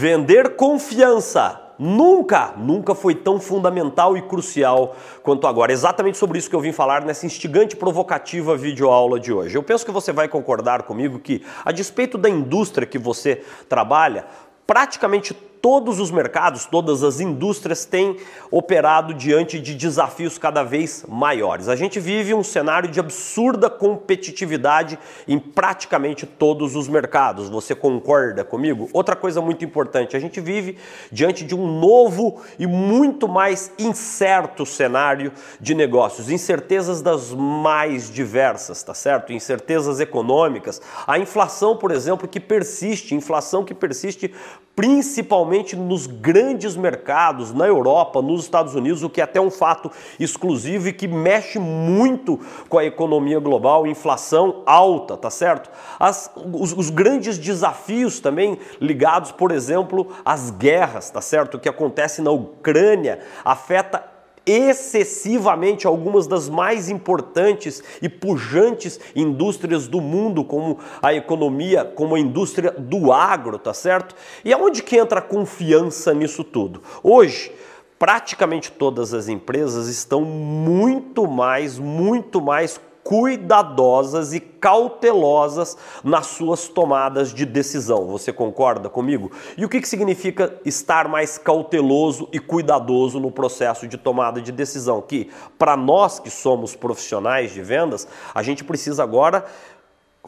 Vender confiança. Nunca, nunca foi tão fundamental e crucial quanto agora. Exatamente sobre isso que eu vim falar nessa instigante e provocativa videoaula de hoje. Eu penso que você vai concordar comigo que, a despeito da indústria que você trabalha, praticamente todos os mercados, todas as indústrias têm operado diante de desafios cada vez maiores. A gente vive um cenário de absurda competitividade em praticamente todos os mercados. Você concorda comigo? Outra coisa muito importante, a gente vive diante de um novo e muito mais incerto cenário de negócios, incertezas das mais diversas, tá certo? Incertezas econômicas, a inflação, por exemplo, que persiste, inflação que persiste principalmente nos grandes mercados, na Europa, nos Estados Unidos, o que é até um fato exclusivo e que mexe muito com a economia global, inflação alta, tá certo? As, os, os grandes desafios também ligados, por exemplo, às guerras, tá certo? O que acontece na Ucrânia afeta excessivamente algumas das mais importantes e pujantes indústrias do mundo, como a economia, como a indústria do agro, tá certo? E aonde que entra a confiança nisso tudo? Hoje, praticamente todas as empresas estão muito mais, muito mais cuidadosas e cautelosas nas suas tomadas de decisão. Você concorda comigo? E o que, que significa estar mais cauteloso e cuidadoso no processo de tomada de decisão? Que, para nós que somos profissionais de vendas, a gente precisa agora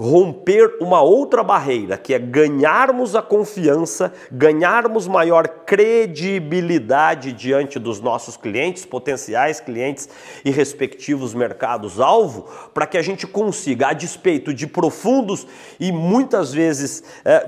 romper uma outra barreira, que é ganharmos a confiança, ganharmos maior credibilidade diante dos nossos clientes, potenciais clientes e respectivos mercados-alvo, para que a gente consiga, a despeito de profundos e muitas vezes é,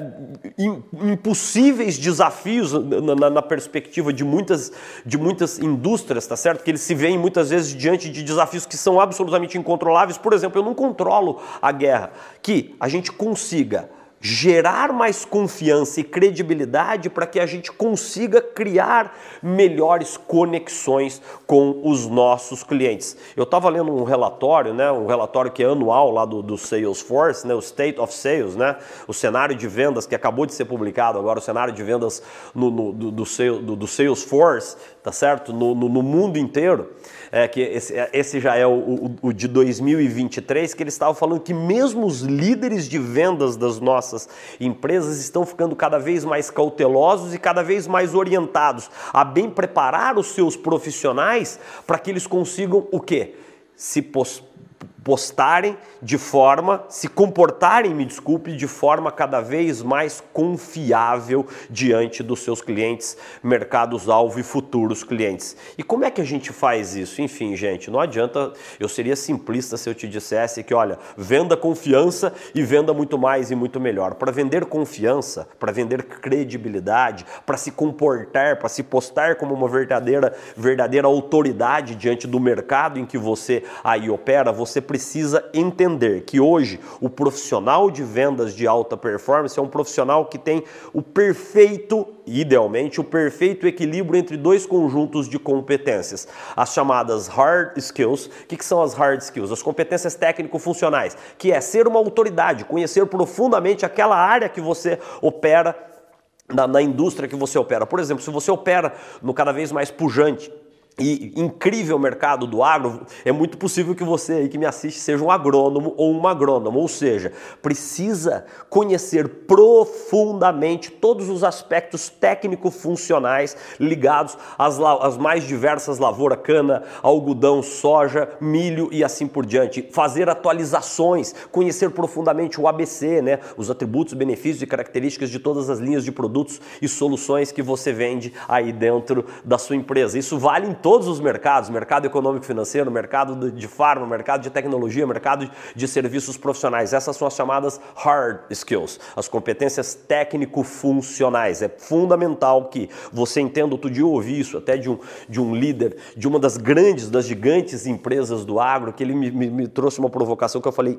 impossíveis desafios na, na, perspectiva de muitas, de muitas indústrias, tá certo? Que eles se veem muitas vezes diante de desafios que são absolutamente incontroláveis. Por exemplo, eu não controlo a guerra que a gente consiga gerar mais confiança e credibilidade para que a gente consiga criar melhores conexões com os nossos clientes. Eu estava lendo um relatório, né, um relatório que é anual lá do, do Salesforce, né, o State of Sales, né, o cenário de vendas que acabou de ser publicado agora, o cenário de vendas no, no do, do, do, Salesforce, tá certo, no, no, no mundo inteiro é, que esse, é, esse já é o, o, o, de 2023, que eles estavam falando que mesmo os líderes de vendas das nossas empresas estão ficando cada vez mais cautelosos e cada vez mais orientados a bem preparar os seus profissionais para que eles consigam o quê? Se pos postarem de forma, se comportarem, me desculpe, de forma cada vez mais confiável diante dos seus clientes, mercados-alvo e futuros clientes. E como é que a gente faz isso? Enfim, gente, não adianta, eu seria simplista se eu te dissesse que, olha, venda confiança e venda muito mais e muito melhor. Para vender confiança, para vender credibilidade, para se comportar, para se postar como uma verdadeira, verdadeira autoridade diante do mercado em que você aí opera, você precisa entender que hoje o profissional de vendas de alta performance é um profissional que tem o perfeito, idealmente, o perfeito equilíbrio entre dois conjuntos de competências, as chamadas hard skills. O que, que são as hard skills? As competências técnico-funcionais, que é ser uma autoridade, conhecer profundamente aquela área que você opera na, na, indústria que você opera. Por exemplo, se você opera no cada vez mais pujante e incrível mercado do agro, é muito possível que você aí que me assiste seja um agrônomo ou uma agrônoma, ou seja, precisa conhecer profundamente todos os aspectos técnico-funcionais ligados às, às mais diversas lavouras, cana, algodão, soja, milho e assim por diante. Fazer atualizações, conhecer profundamente o ABC, né, os atributos, benefícios e características de todas as linhas de produtos e soluções que você vende aí dentro da sua empresa. Isso vale em todos os mercados, mercado econômico financeiro, mercado de farma, mercado de tecnologia, mercado de serviços profissionais. Essas são as chamadas hard skills, as competências técnico-funcionais. É fundamental que você entenda, outro dia eu ouvi isso até de um, de um líder de uma das grandes, das gigantes empresas do agro, que ele me, me, me trouxe uma provocação que eu falei,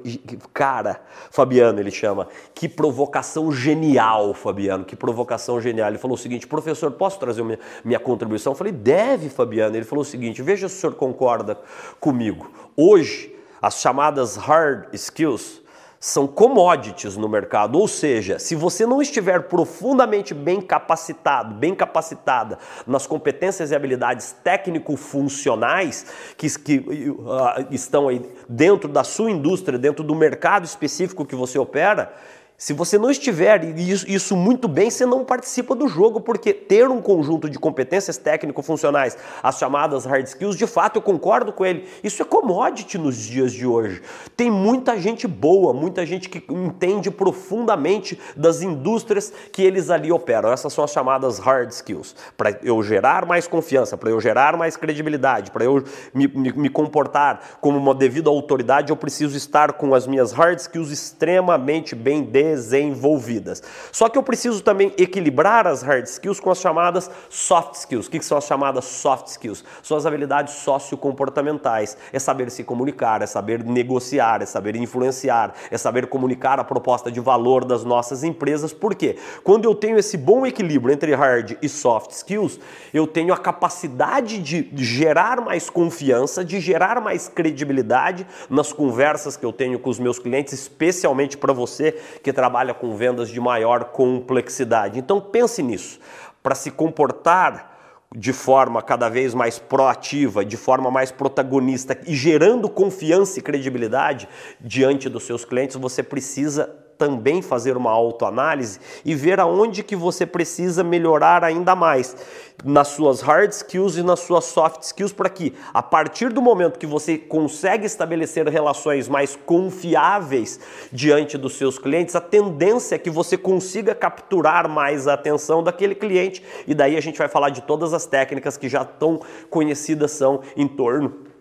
cara, Fabiano, ele chama, que provocação genial, Fabiano, que provocação genial. Ele falou o seguinte, professor, posso trazer minha, minha contribuição? Eu falei, deve, Fabiano. Ele falou o seguinte: veja se o senhor concorda comigo. Hoje, as chamadas hard skills são commodities no mercado, ou seja, se você não estiver profundamente bem capacitado, bem capacitada nas competências e habilidades técnico-funcionais que, que uh, estão aí dentro da sua indústria, dentro do mercado específico que você opera, se você não estiver isso muito bem, você não participa do jogo, porque ter um conjunto de competências técnico-funcionais, as chamadas hard skills, de fato eu concordo com ele, isso é commodity nos dias de hoje. Tem muita gente boa, muita gente que entende profundamente das indústrias que eles ali operam. Essas são as chamadas hard skills. Para eu gerar mais confiança, para eu gerar mais credibilidade, para eu me, me, me comportar como uma devida autoridade, eu preciso estar com as minhas hard skills extremamente bem desenvolvidas desenvolvidas. Só que eu preciso também equilibrar as hard skills com as chamadas soft skills. O que são as chamadas soft skills? São as habilidades sociocomportamentais. É saber se comunicar, é saber negociar, é saber influenciar, é saber comunicar a proposta de valor das nossas empresas. Por quê? Quando eu tenho esse bom equilíbrio entre hard e soft skills, eu tenho a capacidade de gerar mais confiança, de gerar mais credibilidade nas conversas que eu tenho com os meus clientes, especialmente para você que trabalha com vendas de maior complexidade. Então pense nisso. Para se comportar de forma cada vez mais proativa, de forma mais protagonista e gerando confiança e credibilidade diante dos seus clientes, você precisa também fazer uma autoanálise e ver aonde que você precisa melhorar ainda mais nas suas hard skills e nas suas soft skills para que a partir do momento que você consegue estabelecer relações mais confiáveis diante dos seus clientes, a tendência é que você consiga capturar mais a atenção daquele cliente. E daí a gente vai falar de todas as técnicas que já tão conhecidas são em torno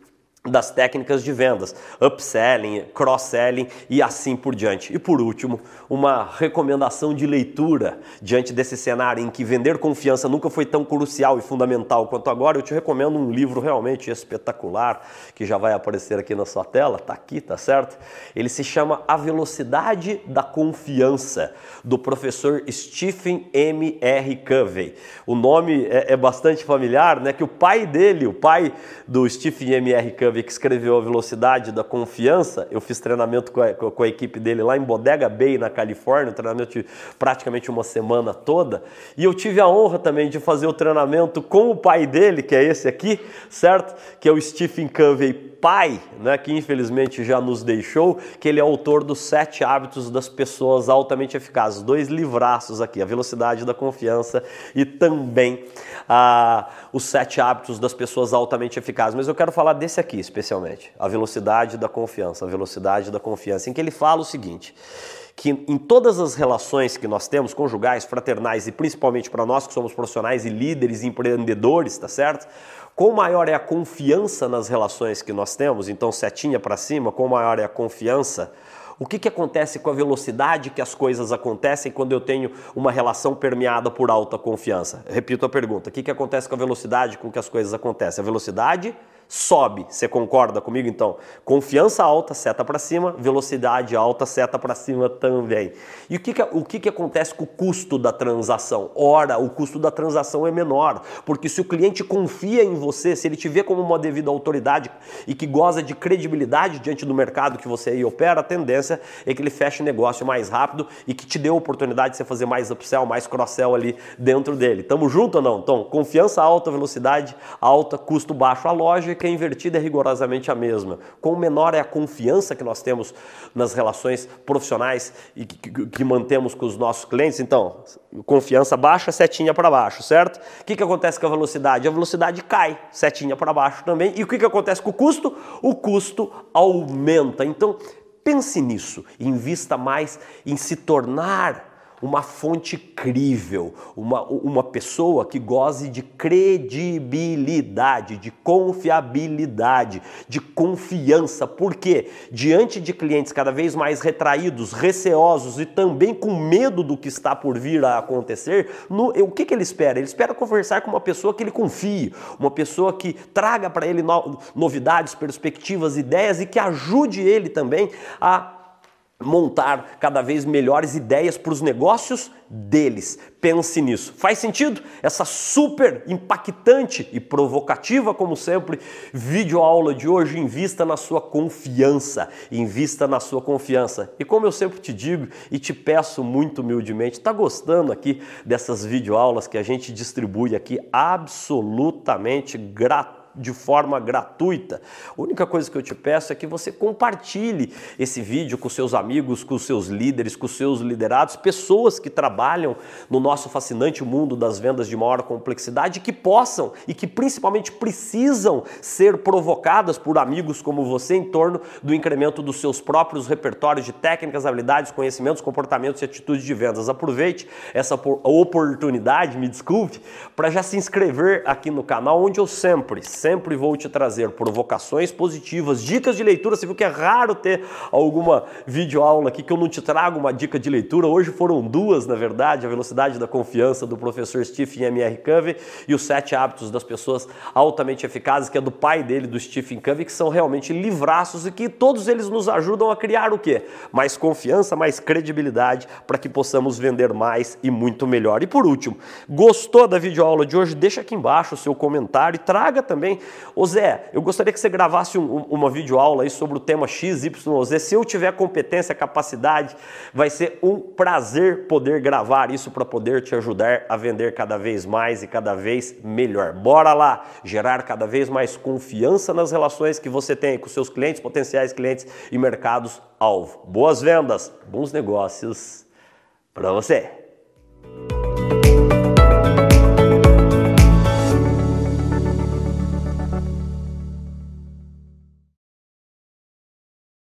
das técnicas de vendas, upselling, cross-selling e assim por diante. E por último, uma recomendação de leitura diante desse cenário em que vender confiança nunca foi tão crucial e fundamental quanto agora. Eu te recomendo um livro realmente espetacular que já vai aparecer aqui na sua tela, tá aqui, tá certo? Ele se chama A Velocidade da Confiança, do professor Stephen M. R. Covey. O nome é, é bastante familiar, né? Que o pai dele, o pai do Stephen M. R. Covey Que escreveu A Velocidade da Confiança, eu fiz treinamento com a, com a, equipe dele lá em Bodega Bay, na Califórnia, treinamento de praticamente uma semana toda, e eu tive a honra também de fazer o treinamento com o pai dele, que é esse aqui, certo? Que é o Stephen Covey pai, né, que infelizmente já nos deixou, que ele é autor dos Sete Hábitos das Pessoas Altamente Eficazes. Dois livraços aqui, A Velocidade da Confiança e também ah, Os Sete Hábitos das Pessoas Altamente Eficazes. Mas eu quero falar desse aqui especialmente, A Velocidade da Confiança, A Velocidade da Confiança, em que ele fala o seguinte que em todas as relações que nós temos, conjugais, fraternais e principalmente para nós que somos profissionais e líderes e empreendedores, tá certo? Quão maior é a confiança nas relações que nós temos, então setinha para cima, quão maior é a confiança, o que, que acontece com a velocidade que as coisas acontecem quando eu tenho uma relação permeada por alta confiança? Repito a pergunta: o que, que acontece com a velocidade com que as coisas acontecem? A velocidade sobe. Você concorda comigo então? Confiança alta, seta para cima, velocidade alta, seta para cima também. E o que, que, o que, que acontece com o custo da transação? Ora, o custo da transação é menor, porque se o cliente confia em você, se ele te vê como uma devida autoridade e que goza de credibilidade diante do mercado que você aí opera, a tendência é que ele feche negócio mais rápido e que te dê a oportunidade de você fazer mais upsell, mais cross-sell ali dentro dele. Tamo junto ou não? Então, confiança alta, velocidade alta, custo baixo. A lógica lógica invertida é rigorosamente a mesma. Quão menor é a confiança que nós temos nas relações profissionais e que, que, que mantemos com os nossos clientes, então, confiança baixa, setinha para baixo, certo? O que, que acontece com a velocidade? A velocidade cai, setinha para baixo também. E o que, que acontece com o custo? O custo aumenta. Então, pense nisso, invista mais em se tornar uma fonte crível, uma, uma pessoa que goze de credibilidade, de confiabilidade, de confiança. Porque diante de clientes cada vez mais retraídos, receosos e também com medo do que está por vir a acontecer, no, o que, que ele espera? Ele espera conversar com uma pessoa que ele confie, uma pessoa que traga para ele no, novidades, perspectivas, ideias e que ajude ele também a montar cada vez melhores ideias para os negócios deles. Pense nisso. Faz sentido? Essa super impactante e provocativa, como sempre, videoaula de hoje, invista na sua confiança. Invista na sua confiança. E como eu sempre te digo e te peço muito humildemente, está gostando aqui dessas videoaulas que a gente distribui aqui absolutamente gratuitamente? De forma gratuita. A única coisa que eu te peço é que você compartilhe esse vídeo com seus amigos, com seus líderes, com seus liderados, pessoas que trabalham no nosso fascinante mundo das vendas de maior complexidade que possam e que principalmente precisam ser provocadas por amigos como você em torno do incremento dos seus próprios repertórios de técnicas, habilidades, conhecimentos, comportamentos e atitudes de vendas. Aproveite essa oportunidade, me desculpe, para já se inscrever aqui no canal onde eu sempre sempre vou te trazer provocações positivas, dicas de leitura. Você viu que é raro ter alguma videoaula aqui que eu não te trago uma dica de leitura. Hoje foram duas, na verdade, a velocidade da confiança do professor Stephen M.R. Covey e os sete hábitos das pessoas altamente eficazes, que é do pai dele, do Stephen Covey, que são realmente livraços e que todos eles nos ajudam a criar o quê? Mais confiança, mais credibilidade para que possamos vender mais e muito melhor. E por último, gostou da videoaula de hoje? Deixa aqui embaixo o seu comentário e traga também também. Ô Zé, eu gostaria que você gravasse um, uma videoaula aí sobre o tema XYZ. Se eu tiver competência, capacidade, vai ser um prazer poder gravar isso para poder te ajudar a vender cada vez mais e cada vez melhor. Bora lá gerar cada vez mais confiança nas relações que você tem com seus clientes, potenciais clientes e mercados alvo. Boas vendas, bons negócios para você.